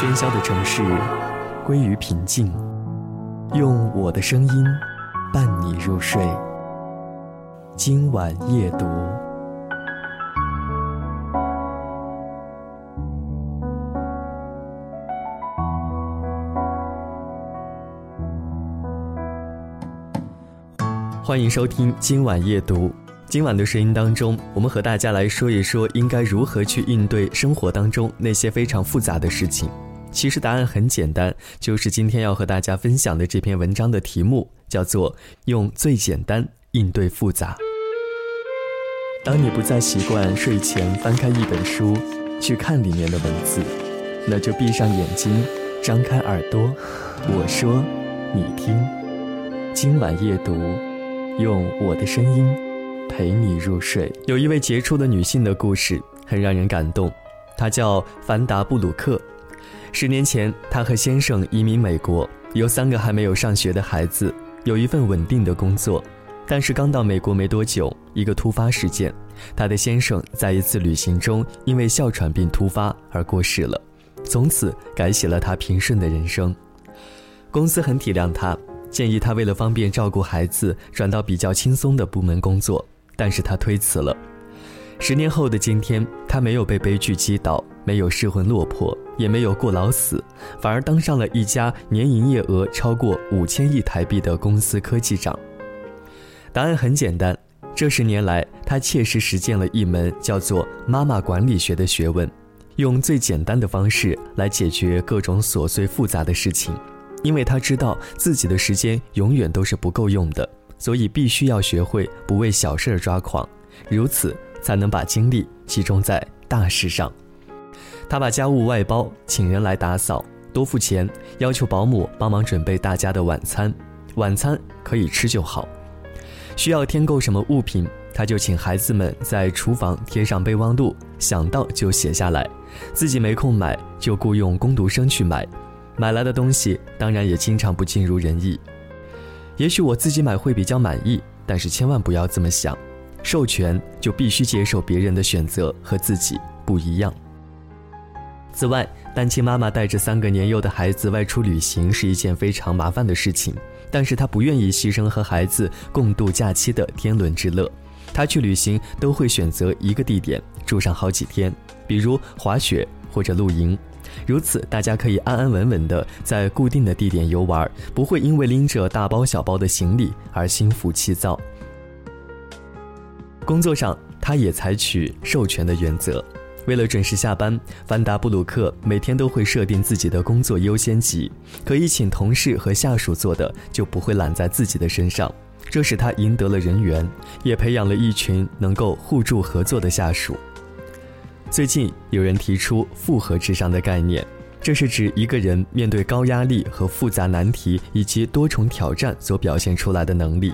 喧嚣的城市归于平静，用我的声音伴你入睡。今晚夜读，欢迎收听今晚夜读。今晚的声音当中，我们和大家来说一说，应该如何去应对生活当中那些非常复杂的事情。其实答案很简单，就是今天要和大家分享的这篇文章的题目叫做“用最简单应对复杂”。当你不再习惯睡前翻开一本书去看里面的文字，那就闭上眼睛，张开耳朵，我说，你听。今晚夜读，用我的声音。陪你入睡。有一位杰出的女性的故事很让人感动，她叫凡达布鲁克。十年前，她和先生移民美国，有三个还没有上学的孩子，有一份稳定的工作。但是刚到美国没多久，一个突发事件，她的先生在一次旅行中因为哮喘病突发而过世了，从此改写了她平顺的人生。公司很体谅她，建议她为了方便照顾孩子，转到比较轻松的部门工作。但是他推辞了。十年后的今天，他没有被悲剧击倒，没有失魂落魄，也没有过劳死，反而当上了一家年营业额超过五千亿台币的公司科技长。答案很简单，这十年来，他切实实践了一门叫做“妈妈管理学”的学问，用最简单的方式来解决各种琐碎复杂的事情，因为他知道自己的时间永远都是不够用的。所以必须要学会不为小事抓狂，如此才能把精力集中在大事上。他把家务外包，请人来打扫，多付钱，要求保姆帮忙准备大家的晚餐，晚餐可以吃就好。需要添购什么物品，他就请孩子们在厨房贴上备忘录，想到就写下来，自己没空买就雇佣工读生去买，买来的东西当然也经常不尽如人意。也许我自己买会比较满意，但是千万不要这么想，授权就必须接受别人的选择和自己不一样。此外，单亲妈妈带着三个年幼的孩子外出旅行是一件非常麻烦的事情，但是她不愿意牺牲和孩子共度假期的天伦之乐，她去旅行都会选择一个地点住上好几天，比如滑雪或者露营。如此，大家可以安安稳稳地在固定的地点游玩，不会因为拎着大包小包的行李而心浮气躁。工作上，他也采取授权的原则，为了准时下班，范达布鲁克每天都会设定自己的工作优先级，可以请同事和下属做的，就不会揽在自己的身上。这使他赢得了人缘，也培养了一群能够互助合作的下属。最近有人提出复合智商的概念，这是指一个人面对高压力和复杂难题以及多重挑战所表现出来的能力。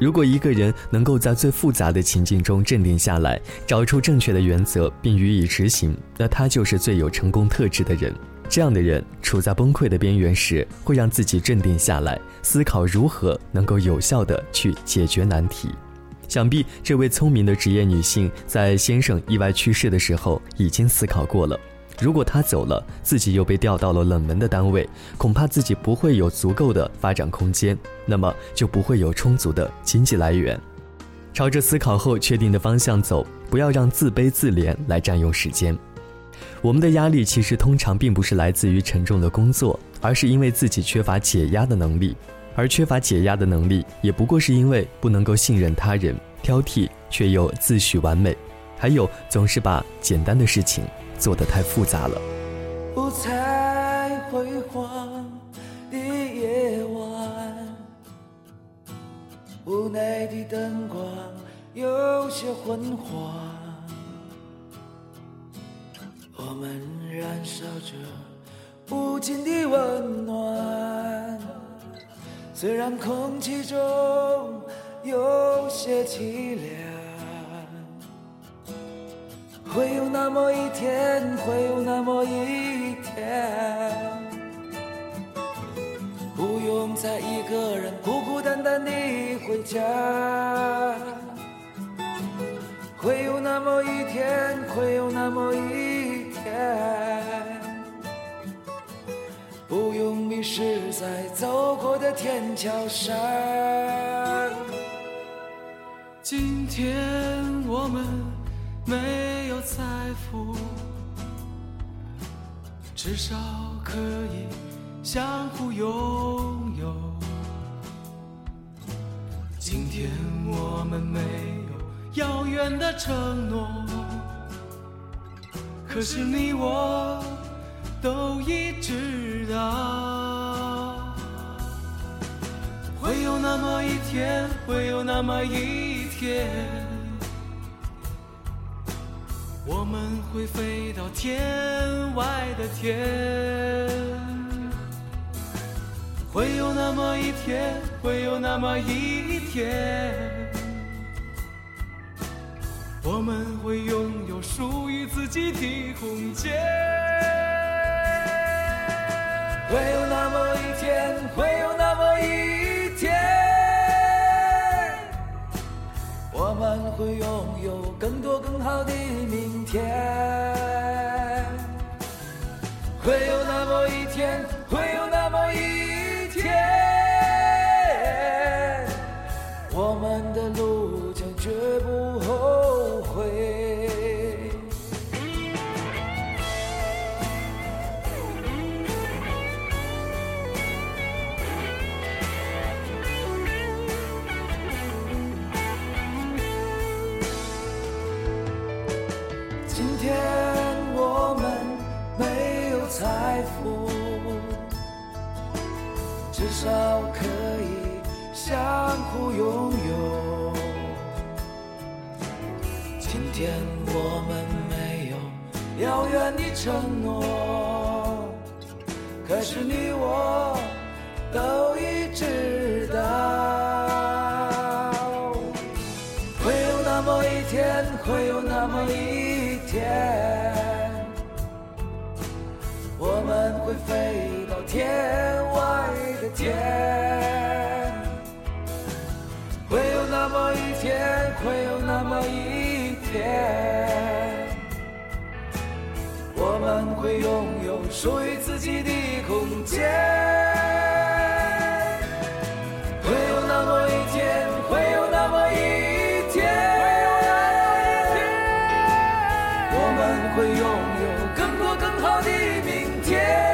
如果一个人能够在最复杂的情境中镇定下来，找出正确的原则并予以执行，那他就是最有成功特质的人。这样的人处在崩溃的边缘时，会让自己镇定下来，思考如何能够有效地去解决难题。想必这位聪明的职业女性在先生意外去世的时候已经思考过了，如果他走了，自己又被调到了冷门的单位，恐怕自己不会有足够的发展空间，那么就不会有充足的经济来源。朝着思考后确定的方向走，不要让自卑自怜来占用时间。我们的压力其实通常并不是来自于沉重的工作，而是因为自己缺乏解压的能力。而缺乏解压的能力，也不过是因为不能够信任他人，挑剔却又自诩完美，还有总是把简单的事情做得太复杂了。五彩辉煌的夜晚，屋内的灯光有些昏黄，我们燃烧着无尽的温暖。虽然空气中有些凄凉，会有那么一天，会有那么一天，不用再一个人孤孤单单地回家。会有那么一天，会有那么一天。不用迷失在走过的天桥上。今天我们没有财富，至少可以相互拥有。今天我们没有遥远的承诺，可是你我都已知道，会有那么一天，会有那么一天，我们会飞到天外的天，会有那么一天，会有那么一天，我们会拥有属于自己的空间。会有那么拥有更多更好的明天。会有那么一天，福，至少可以相互拥有。今天我们没有遥远的承诺，可是你我都已知道。会有那么一天，会有那么一天，我们会飞到天外的天。会有那么一天，会有那么一天，我们会拥有属于自己的空间。会有那么一天，会有那么一天，我们会拥有更更好的明天。